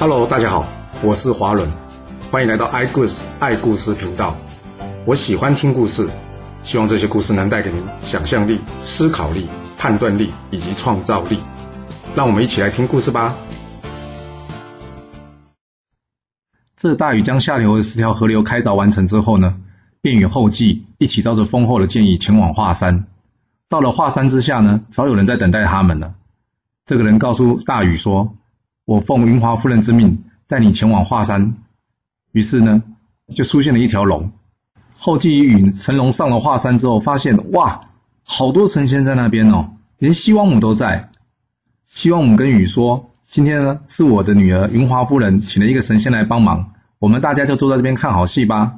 Hello，大家好，我是华伦，欢迎来到爱故事爱故事频道。我喜欢听故事，希望这些故事能带给您想象力、思考力、判断力以及创造力。让我们一起来听故事吧。这大禹将下流的十条河流开凿完成之后呢，便与后继一起照着丰厚的建议前往华山。到了华山之下呢，早有人在等待他们了。这个人告诉大禹说：“我奉云华夫人之命，带你前往华山。”于是呢，就出现了一条龙。后继与乘龙上了华山之后，发现哇，好多神仙在那边哦，连西王母都在。西王母跟禹说：“今天呢，是我的女儿云华夫人请了一个神仙来帮忙，我们大家就坐在这边看好戏吧。”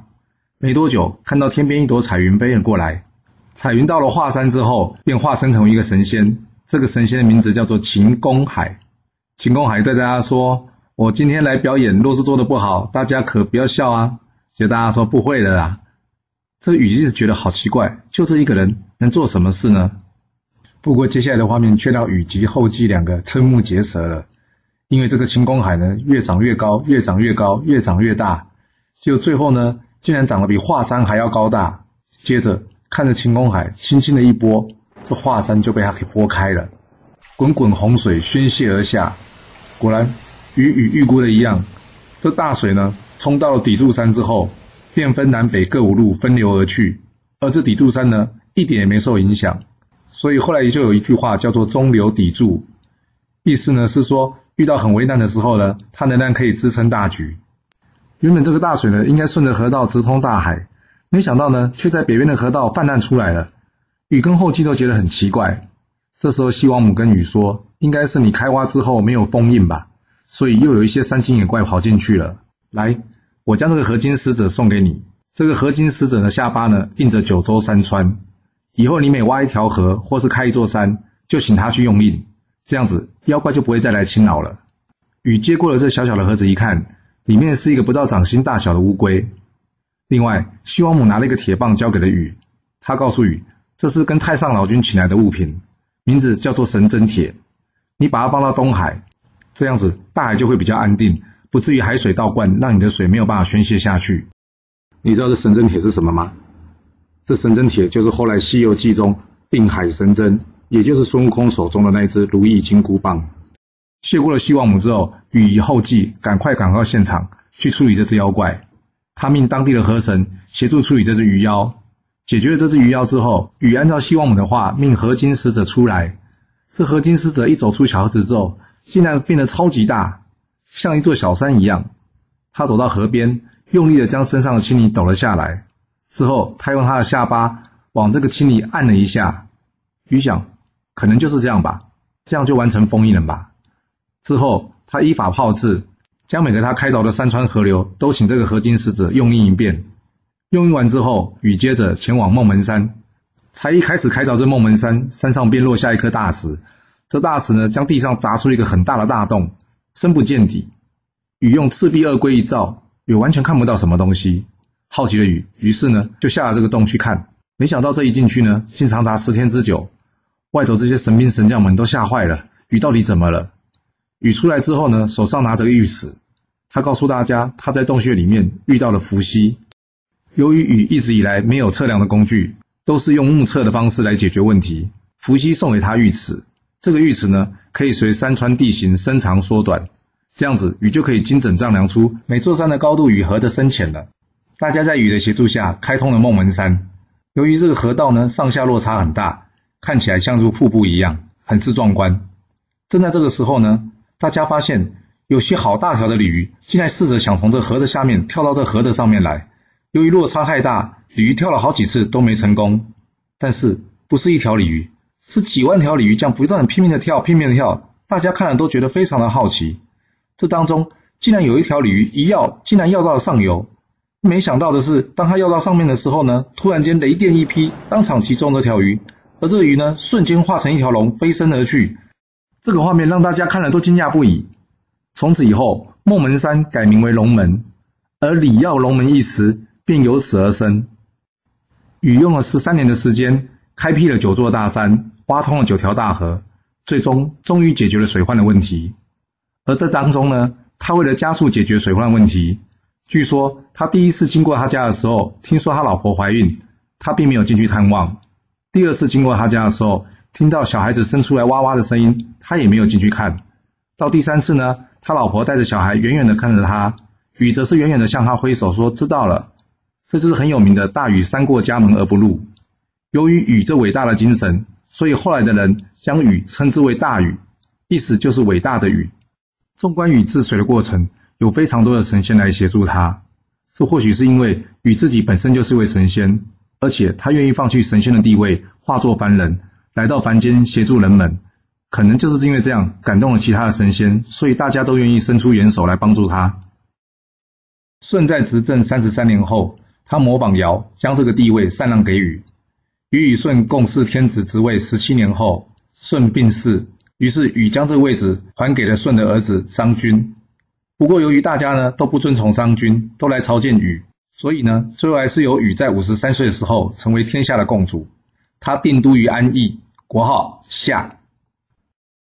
没多久，看到天边一朵彩云飞了过来。彩云到了华山之后，便化身成为一个神仙。这个神仙的名字叫做秦公海。秦公海对大家说：“我今天来表演，若是做的不好，大家可不要笑啊。”就大家说不会的啦。这雨一直觉得好奇怪，就这一个人能做什么事呢？不过接下来的画面却让雨及后继两个瞠目结舌了，因为这个秦公海呢，越长越高，越长越高，越长越大，就最后呢，竟然长得比华山还要高大。接着。看着晴空海轻轻的一拨，这华山就被他给拨开了，滚滚洪水宣泄而下。果然，与禹预估的一样，这大水呢，冲到了砥柱山之后，便分南北各五路分流而去。而这砥柱山呢，一点也没受影响。所以后来也就有一句话叫做“中流砥柱”，意思呢是说，遇到很危难的时候呢，它仍然可以支撑大局。原本这个大水呢，应该顺着河道直通大海。没想到呢，却在北边的河道泛滥出来了。禹跟后稷都觉得很奇怪。这时候，西王母跟禹说：“应该是你开挖之后没有封印吧，所以又有一些山精野怪跑进去了。来，我将这个合金使者送给你。这个合金使者的下巴呢，印着九州山川。以后你每挖一条河或是开一座山，就请他去用印，这样子妖怪就不会再来侵扰了。”禹接过了这小小的盒子，一看，里面是一个不到掌心大小的乌龟。另外，西王母拿了一个铁棒交给了禹，他告诉禹，这是跟太上老君请来的物品，名字叫做神针铁，你把它放到东海，这样子大海就会比较安定，不至于海水倒灌，让你的水没有办法宣泄下去。你知道这神针铁是什么吗？这神针铁就是后来《西游记》中定海神针，也就是孙悟空手中的那一只如意金箍棒。谢过了西王母之后，禹后继赶快赶到现场去处理这只妖怪。他命当地的河神协助处理这只鱼妖，解决了这只鱼妖之后，禹按照西王母的话，命合金使者出来。这合金使者一走出小河子之后，竟然变得超级大，像一座小山一样。他走到河边，用力的将身上的青泥抖了下来。之后，他用他的下巴往这个青泥按了一下。禹想，可能就是这样吧，这样就完成封印了吧。之后，他依法炮制。将每个他开凿的山川河流都请这个合金使者用印一遍。用完之后，雨接着前往孟门山。才一开始开凿这孟门山，山上便落下一颗大石。这大石呢，将地上砸出一个很大的大洞，深不见底。雨用赤壁二龟一照，也完全看不到什么东西。好奇的雨，于是呢，就下了这个洞去看。没想到这一进去呢，竟长达十天之久。外头这些神兵神将们都吓坏了。雨到底怎么了？雨出来之后呢，手上拿着个玉石，他告诉大家，他在洞穴里面遇到了伏羲。由于禹一直以来没有测量的工具，都是用目测的方式来解决问题。伏羲送给他玉尺，这个玉尺呢，可以随山川地形伸长缩短，这样子禹就可以精准丈量出每座山的高度与河的深浅了。大家在禹的协助下开通了孟门山。由于这个河道呢上下落差很大，看起来像如瀑布一样，很是壮观。正在这个时候呢。大家发现有些好大条的鲤鱼，竟然试着想从这河的下面跳到这河的上面来。由于落差太大，鲤鱼跳了好几次都没成功。但是不是一条鲤鱼，是几万条鲤鱼这样不断拼命的跳，拼命的跳。大家看了都觉得非常的好奇。这当中竟然有一条鲤鱼一跃，竟然跃到了上游。没想到的是，当它跃到上面的时候呢，突然间雷电一劈，当场击中这条鱼，而这个鱼呢，瞬间化成一条龙，飞身而去。这个画面让大家看了都惊讶不已。从此以后，孟门山改名为龙门，而“礼要龙门”一词便由此而生。禹用了十三年的时间，开辟了九座大山，挖通了九条大河，最终终于解决了水患的问题。而这当中呢，他为了加速解决水患问题，据说他第一次经过他家的时候，听说他老婆怀孕，他并没有进去探望；第二次经过他家的时候，听到小孩子生出来哇哇的声音，他也没有进去看；到第三次呢，他老婆带着小孩远远的看着他，禹则是远远的向他挥手说知道了。这就是很有名的大禹三过家门而不入。由于禹这伟大的精神，所以后来的人将禹称之为大禹，意思就是伟大的禹。纵观禹治水的过程，有非常多的神仙来协助他。这或许是因为禹自己本身就是一位神仙，而且他愿意放弃神仙的地位，化作凡人，来到凡间协助人们。可能就是因为这样感动了其他的神仙，所以大家都愿意伸出援手来帮助他。舜在执政三十三年后，他模仿尧，将这个地位禅让给禹。禹与舜共事天子职位十七年后，舜病逝，于是禹将这个位置还给了舜的儿子商均。不过由于大家呢都不遵从商均，都来朝见禹，所以呢最后还是由禹在五十三岁的时候成为天下的共主。他定都于安邑，国号夏。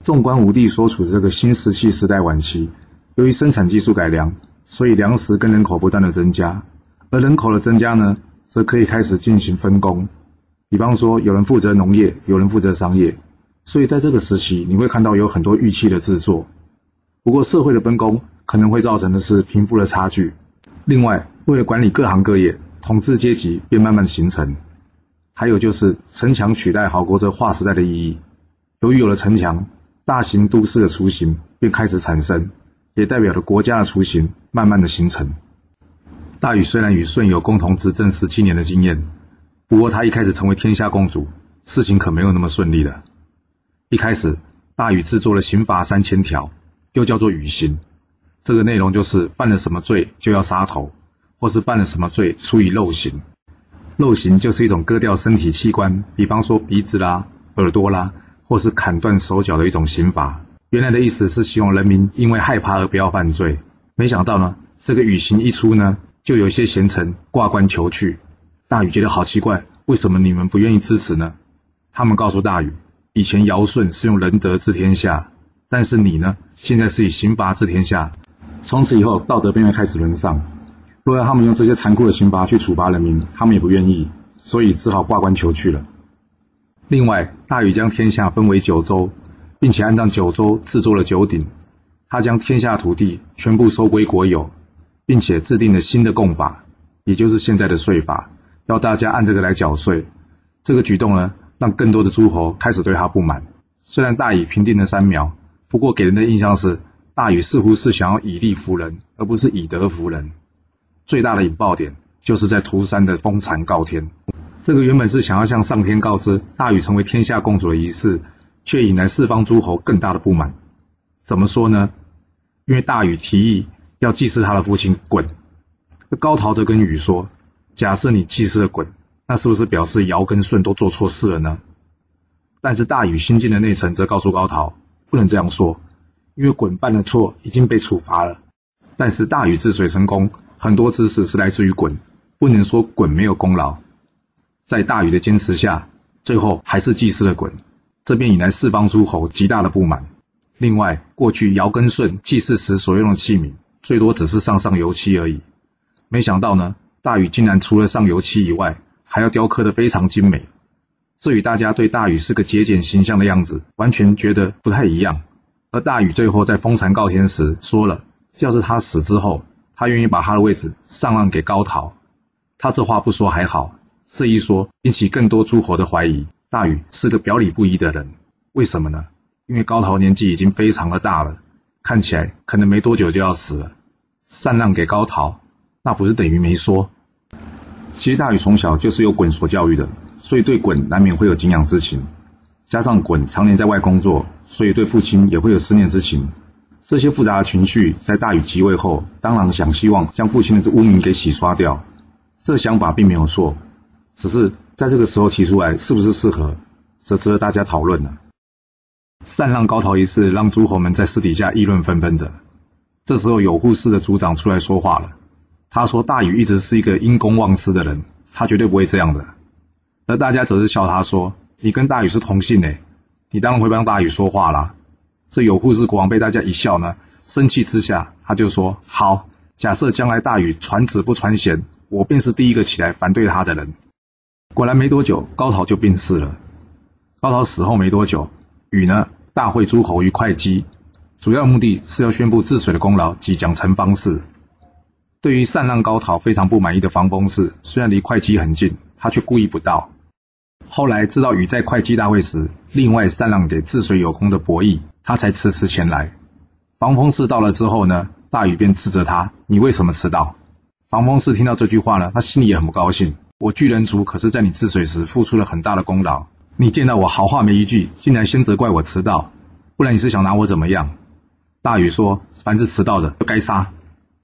纵观武帝所处的这个新石器时代晚期，由于生产技术改良，所以粮食跟人口不断的增加，而人口的增加呢，则可以开始进行分工。比方说，有人负责农业，有人负责商业，所以在这个时期，你会看到有很多玉器的制作。不过，社会的分工可能会造成的是贫富的差距。另外，为了管理各行各业，统治阶级便慢慢形成。还有就是城墙取代好国这划时代的意义。由于有了城墙，大型都市的雏形便开始产生，也代表着国家的雏形慢慢的形成。大禹虽然与舜有共同执政十七年的经验。不过，他一开始成为天下共主，事情可没有那么顺利的。一开始，大禹制作了刑罚三千条，又叫做禹刑。这个内容就是犯了什么罪就要杀头，或是犯了什么罪处以肉刑。肉刑就是一种割掉身体器官，比方说鼻子啦、耳朵啦，或是砍断手脚的一种刑罚。原来的意思是希望人民因为害怕而不要犯罪。没想到呢，这个禹刑一出呢，就有一些贤臣挂冠求去。大禹觉得好奇怪，为什么你们不愿意支持呢？他们告诉大禹，以前尧舜是用仁德治天下，但是你呢，现在是以刑罚治天下，从此以后道德便会开始沦丧。若要他们用这些残酷的刑罚去处罚人民，他们也不愿意，所以只好挂冠求去了。另外，大禹将天下分为九州，并且按照九州制作了九鼎，他将天下土地全部收归国有，并且制定了新的贡法，也就是现在的税法。要大家按这个来缴税，这个举动呢，让更多的诸侯开始对他不满。虽然大禹平定了三苗，不过给人的印象是大禹似乎是想要以利服人，而不是以德服人。最大的引爆点就是在涂山的封禅告天，这个原本是想要向上天告知大禹成为天下共主的仪式，却引来四方诸侯更大的不满。怎么说呢？因为大禹提议要祭祀他的父亲鲧，高陶则跟禹说。假设你祭祀了鲧，那是不是表示尧跟舜都做错事了呢？但是大禹新进的内臣则告诉高陶，不能这样说，因为鲧犯了错，已经被处罚了。但是大禹治水成功，很多知识是来自于鲧，不能说鲧没有功劳。在大禹的坚持下，最后还是祭祀了鲧，这便引来四方诸侯极大的不满。另外，过去尧跟舜祭祀时所用的器皿，最多只是上上油漆而已，没想到呢。大禹竟然除了上油漆以外，还要雕刻的非常精美，这与大家对大禹是个节俭形象的样子完全觉得不太一样。而大禹最后在封禅告天时说了，要是他死之后，他愿意把他的位置上让给高陶。他这话不说还好，这一说引起更多诸侯的怀疑，大禹是个表里不一的人。为什么呢？因为高陶年纪已经非常的大了，看起来可能没多久就要死了，禅让给高陶。那不是等于没说。其实大禹从小就是由鲧所教育的，所以对鲧难免会有敬仰之情。加上鲧常年在外工作，所以对父亲也会有思念之情。这些复杂的情绪在大禹即位后，当然想希望将父亲的这污名给洗刷掉。这个想法并没有错，只是在这个时候提出来是不是适合，则值得大家讨论了。禅让高陶一事，让诸侯们在私底下议论纷纷着。这时候有护士的族长出来说话了。他说：“大禹一直是一个因公忘私的人，他绝对不会这样的。”而大家则是笑他说：“你跟大禹是同姓诶，你当然会帮大禹说话啦。”这有护士国王被大家一笑呢，生气之下，他就说：“好，假设将来大禹传子不传贤，我便是第一个起来反对他的人。”果然没多久，高陶就病逝了。高陶死后没多久，禹呢大会诸侯于会稽，主要目的是要宣布治水的功劳即将成方式。对于禅让高陶非常不满意的防风氏，虽然离会稽很近，他却故意不到。后来知道禹在会稽大会时，另外禅让给治水有功的伯益，他才迟迟前来。防风氏到了之后呢，大禹便斥责他：“你为什么迟到？”防风氏听到这句话呢，他心里也很不高兴。我巨人族可是在你治水时付出了很大的功劳，你见到我好话没一句，竟然先责怪我迟到，不然你是想拿我怎么样？大禹说：“凡是迟到的，都该杀。”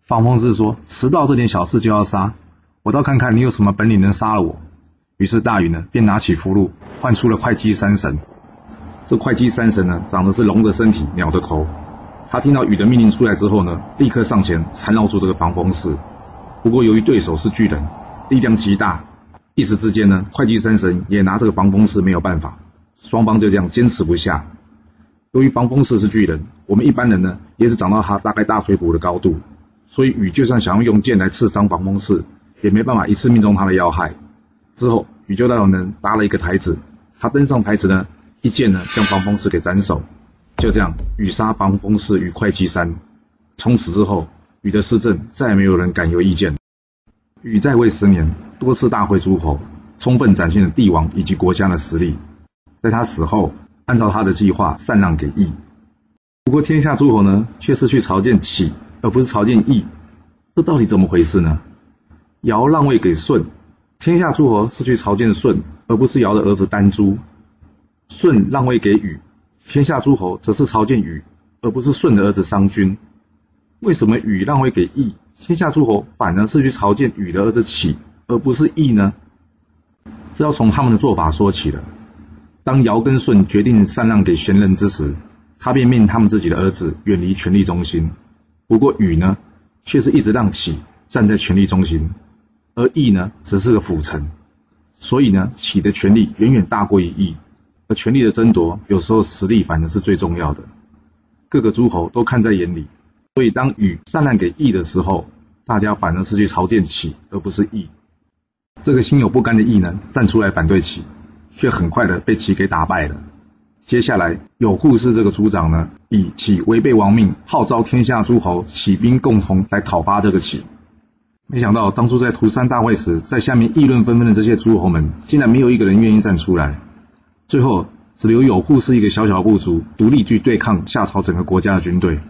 方风氏说：“迟到这点小事就要杀，我倒看看你有什么本领能杀了我。”于是大禹呢，便拿起符箓，唤出了会稽三神。这会稽三神呢，长的是龙的身体，鸟的头。他听到禹的命令出来之后呢，立刻上前缠绕住这个防风氏。不过由于对手是巨人。力量极大，一时之间呢，会稽三神也拿这个防风氏没有办法，双方就这样坚持不下。由于防风氏是巨人，我们一般人呢也只长到他大概大腿骨的高度，所以禹就算想要用剑来刺伤防风氏，也没办法一次命中他的要害。之后，禹就让人搭了一个台子，他登上台子呢，一剑呢将防风氏给斩首。就这样，禹杀防风氏于会稽山。从此之后，禹的施政再也没有人敢有意见。禹在位十年，多次大会诸侯，充分展现了帝王以及国家的实力。在他死后，按照他的计划禅让给义。不过天下诸侯呢，却是去朝见启，而不是朝见义。这到底怎么回事呢？尧让位给舜，天下诸侯是去朝见舜，而不是尧的儿子丹朱。舜让位给禹，天下诸侯则是朝见禹，而不是舜的儿子商均。为什么禹让位给义？天下诸侯反而是去朝见禹的儿子启，而不是义呢？这要从他们的做法说起了。当尧跟舜决定禅让给贤人之时，他便命他们自己的儿子远离权力中心。不过禹呢，却是一直让启站在权力中心，而义呢，只是个辅臣。所以呢，启的权力远远大过于义。而权力的争夺，有时候实力反而是最重要的。各个诸侯都看在眼里。所以，当禹禅让给义的时候，大家反而是去朝见启，而不是义。这个心有不甘的义呢，站出来反对启，却很快的被启给打败了。接下来，有护士这个族长呢，以启违背王命，号召天下诸侯起兵共同来讨伐这个启。没想到，当初在涂山大会时，在下面议论纷纷的这些诸侯们，竟然没有一个人愿意站出来。最后，只留有护士一个小小部族独立去对抗夏朝整个国家的军队。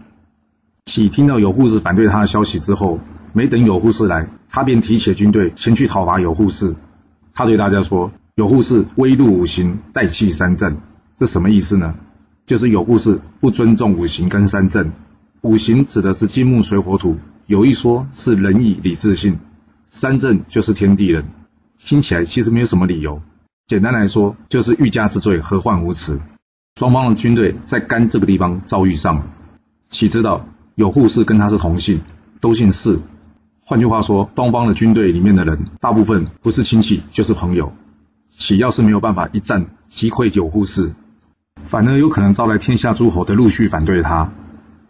启听到有护士反对他的消息之后，没等有护士来，他便提起军队前去讨伐有护士。他对大家说：“有护士威入五行，代弃三正。”这什么意思呢？就是有护士不尊重五行跟三正。五行指的是金木水火土，有一说是仁义礼智信；三正就是天地人。听起来其实没有什么理由。简单来说，就是欲加之罪，何患无辞。双方的军队在干这个地方遭遇上了。启知道。有护士跟他是同姓，都姓氏。换句话说，双方的军队里面的人，大部分不是亲戚就是朋友。启要是没有办法一战击溃有护士，反而有可能招来天下诸侯的陆续反对他。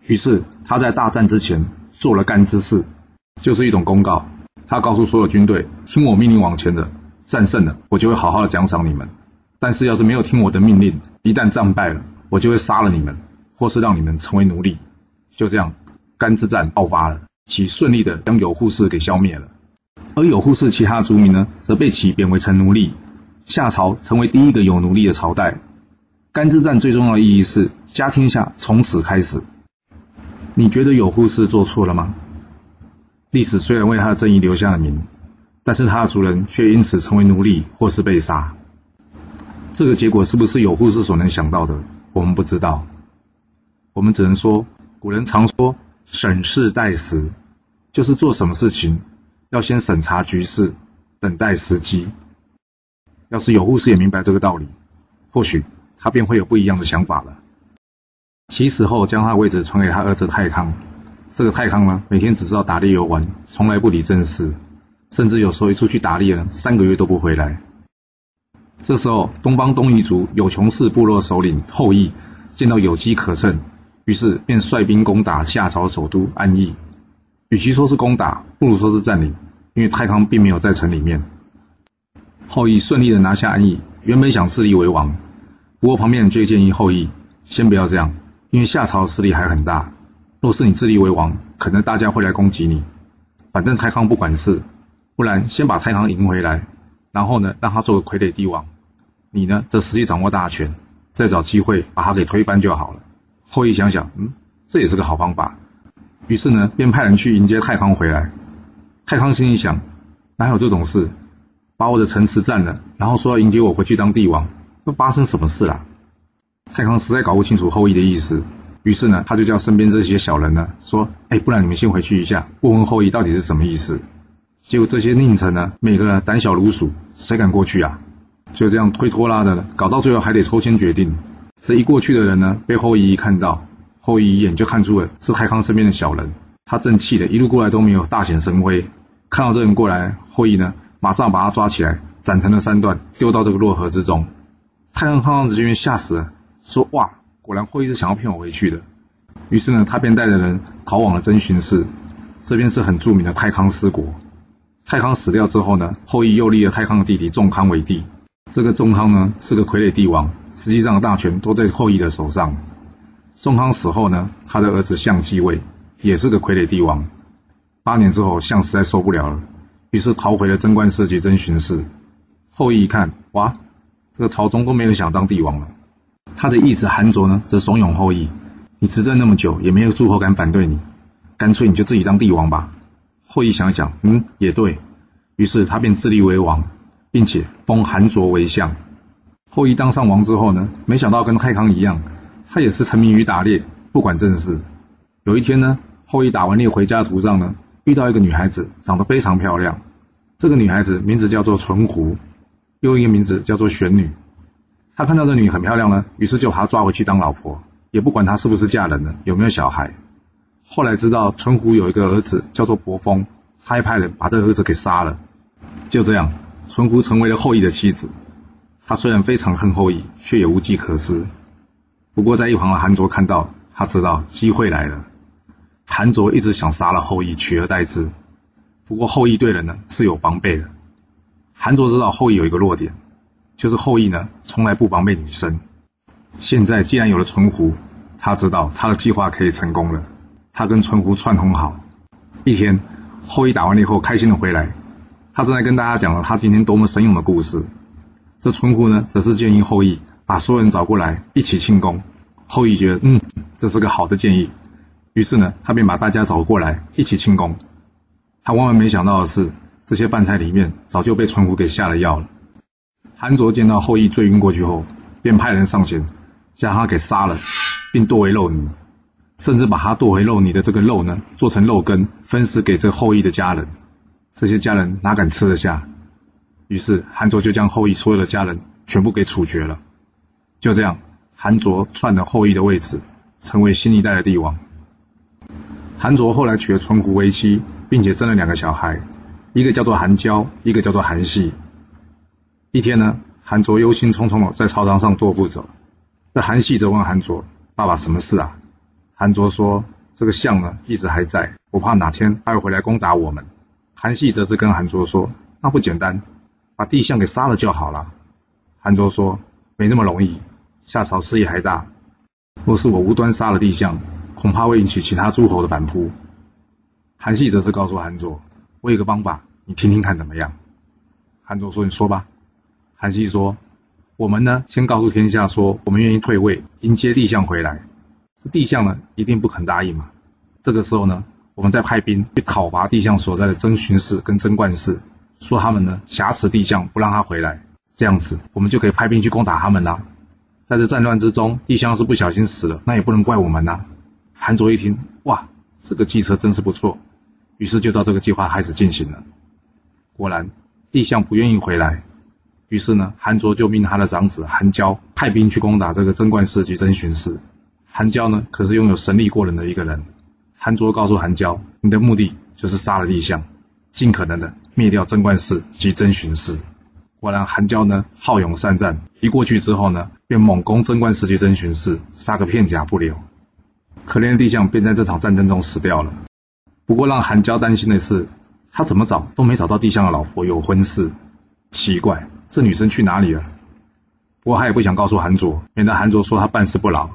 于是他在大战之前做了干之事，就是一种公告。他告诉所有军队：听我命令往前的，战胜了我就会好好的奖赏你们；但是要是没有听我的命令，一旦战败了，我就会杀了你们，或是让你们成为奴隶。就这样，干之战爆发了，其顺利的将有护士给消灭了，而有护士其他族民呢，则被其贬为成奴隶。夏朝成为第一个有奴隶的朝代。干之战最重要的意义是家天下从此开始。你觉得有护士做错了吗？历史虽然为他的正义留下了名，但是他的族人却因此成为奴隶或是被杀。这个结果是不是有护士所能想到的？我们不知道，我们只能说。古人常说“审事待时”，就是做什么事情要先审查局势，等待时机。要是有护士也明白这个道理，或许他便会有不一样的想法了。其死后，将他的位置传给他儿子太康。这个太康呢，每天只知道打猎游玩，从来不理政事，甚至有时候一出去打猎了，三个月都不回来。这时候，东方东夷族有穷氏部落首领后羿见到有机可乘。于是便率兵攻打夏朝首都安邑。与其说是攻打，不如说是占领，因为太康并没有在城里面。后羿顺利的拿下安邑，原本想自立为王，不过旁边人却建议后羿先不要这样，因为夏朝势力还很大，若是你自立为王，可能大家会来攻击你。反正太康不管事，不然先把太康赢回来，然后呢让他做个傀儡帝王，你呢则实际掌握大权，再找机会把他给推翻就好了。后羿想想，嗯，这也是个好方法。于是呢，便派人去迎接太康回来。太康心里想，哪有这种事？把我的城池占了，然后说要迎接我回去当帝王，这发生什么事了？太康实在搞不清楚后羿的意思。于是呢，他就叫身边这些小人呢，说：“哎，不然你们先回去一下，问问后羿到底是什么意思。”结果这些佞臣呢，每个胆小如鼠，谁敢过去啊？就这样推拖拉的，搞到最后还得抽签决定。这一过去的人呢，被后羿一看到，后羿一眼就看出了是太康身边的小人，他正气的一路过来都没有大显神威。看到这人过来，后羿呢，马上把他抓起来，斩成了三段，丢到这个洛河之中。太康看到这边吓死了，说：“哇！”果然后羿是想要骗我回去的，于是呢，他便带着人逃往了真寻寺。这边是很著名的太康思国。太康死掉之后呢，后羿又立了太康的弟弟仲康为帝。这个仲康呢是个傀儡帝王，实际上大权都在后羿的手上。仲康死后呢，他的儿子象继位，也是个傀儡帝王。八年之后，象实在受不了了，于是逃回了贞观寺及真巡视。后羿一看，哇，这个朝中都没人想当帝王了。他的义子韩卓呢，则怂恿后羿：“你执政那么久，也没有诸侯敢反对你，干脆你就自己当帝王吧。”后羿想想，嗯，也对，于是他便自立为王，并且封韩卓为相。后羿当上王之后呢，没想到跟太康一样，他也是沉迷于打猎，不管政事。有一天呢，后羿打完猎回家途上呢，遇到一个女孩子，长得非常漂亮。这个女孩子名字叫做纯狐，又一个名字叫做玄女。他看到这女很漂亮呢，于是就把她抓回去当老婆，也不管她是不是嫁人了，有没有小孩。后来知道纯狐有一个儿子叫做伯风，他还派人把这个儿子给杀了。就这样，纯狐成为了后羿的妻子。他虽然非常恨后羿，却也无计可施。不过在一旁的韩卓看到，他知道机会来了。韩卓一直想杀了后羿，取而代之。不过后羿对人呢是有防备的。韩卓知道后羿有一个弱点。就是后羿呢，从来不防备女生。现在既然有了纯狐，他知道他的计划可以成功了。他跟纯狐串通好，一天，后羿打完了以后开心的回来，他正在跟大家讲了他今天多么神勇的故事。这纯狐呢，则是建议后羿把所有人找过来一起庆功。后羿觉得，嗯，这是个好的建议，于是呢，他便把大家找过来一起庆功。他万万没想到的是，这些饭菜里面早就被纯狐给下了药了。韩卓见到后羿醉晕过去后，便派人上前将他给杀了，并剁为肉泥，甚至把他剁回肉泥的这个肉呢，做成肉羹分食给这后羿的家人。这些家人哪敢吃得下？于是韩卓就将后羿所有的家人全部给处决了。就这样，韩卓篡了后羿的位置，成为新一代的帝王。韩卓后来娶了纯狐为妻，并且生了两个小孩，一个叫做韩娇，一个叫做韩系。一天呢，韩卓忧心忡忡的在朝堂上踱步走。这韩系则问韩卓：“爸爸，什么事啊？”韩卓说：“这个象呢，一直还在，我怕哪天他会回来攻打我们。”韩系则是跟韩卓说：“那不简单，把地象给杀了就好了。”韩卓说：“没那么容易，夏朝势力还大，若是我无端杀了地象，恐怕会引起其他诸侯的反扑。”韩系则是告诉韩卓：“我有个方法，你听听看怎么样？”韩卓说：“你说吧。”韩熙说：“我们呢，先告诉天下说，我们愿意退位，迎接帝相回来。这帝相呢，一定不肯答应嘛。这个时候呢，我们再派兵去讨伐帝相所在的真巡氏跟贞观寺，说他们呢挟持帝相，不让他回来。这样子，我们就可以派兵去攻打他们啦。在这战乱之中，帝相是不小心死了，那也不能怪我们呐。”韩卓一听，哇，这个计策真是不错，于是就照这个计划开始进行了。果然，帝相不愿意回来。于是呢，韩卓就命他的长子韩娇派兵去攻打这个贞观寺及真巡寺。韩娇呢，可是拥有神力过人的一个人。韩卓告诉韩娇：“你的目的就是杀了帝相，尽可能的灭掉贞观寺及真巡寺。”果然，韩娇呢好勇善战，一过去之后呢，便猛攻贞观寺及真巡寺，杀个片甲不留。可怜的帝相便在这场战争中死掉了。不过让韩娇担心的是，他怎么找都没找到帝相的老婆有婚事，奇怪，这女生去哪里了？不过他也不想告诉韩卓，免得韩卓说他办事不牢。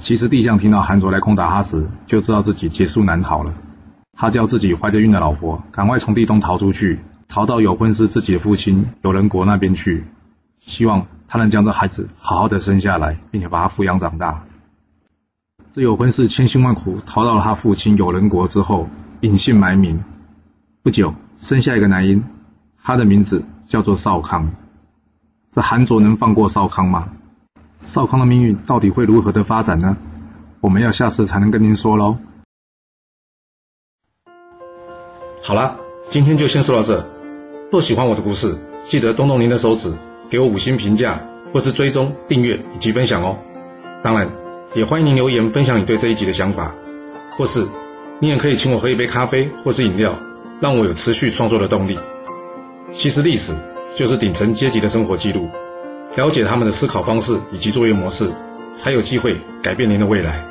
其实地相听到韩卓来攻打他时，就知道自己劫数难逃了。他叫自己怀着孕的老婆赶快从地洞逃出去，逃到有婚是自己的父亲有人国那边去，希望他能将这孩子好好的生下来，并且把他抚养长大。这有婚事千辛万苦逃到了他父亲有人国之后，隐姓埋名，不久生下一个男婴，他的名字叫做少康。这韩卓能放过少康吗？少康的命运到底会如何的发展呢？我们要下次才能跟您说喽。好了，今天就先说到这。若喜欢我的故事，记得动动您的手指，给我五星评价，或是追踪、订阅以及分享哦。当然，也欢迎您留言分享你对这一集的想法，或是你也可以请我喝一杯咖啡或是饮料，让我有持续创作的动力。其实历史就是顶层阶级的生活记录。了解他们的思考方式以及作业模式，才有机会改变您的未来。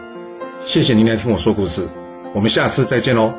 谢谢您来听我说故事，我们下次再见喽。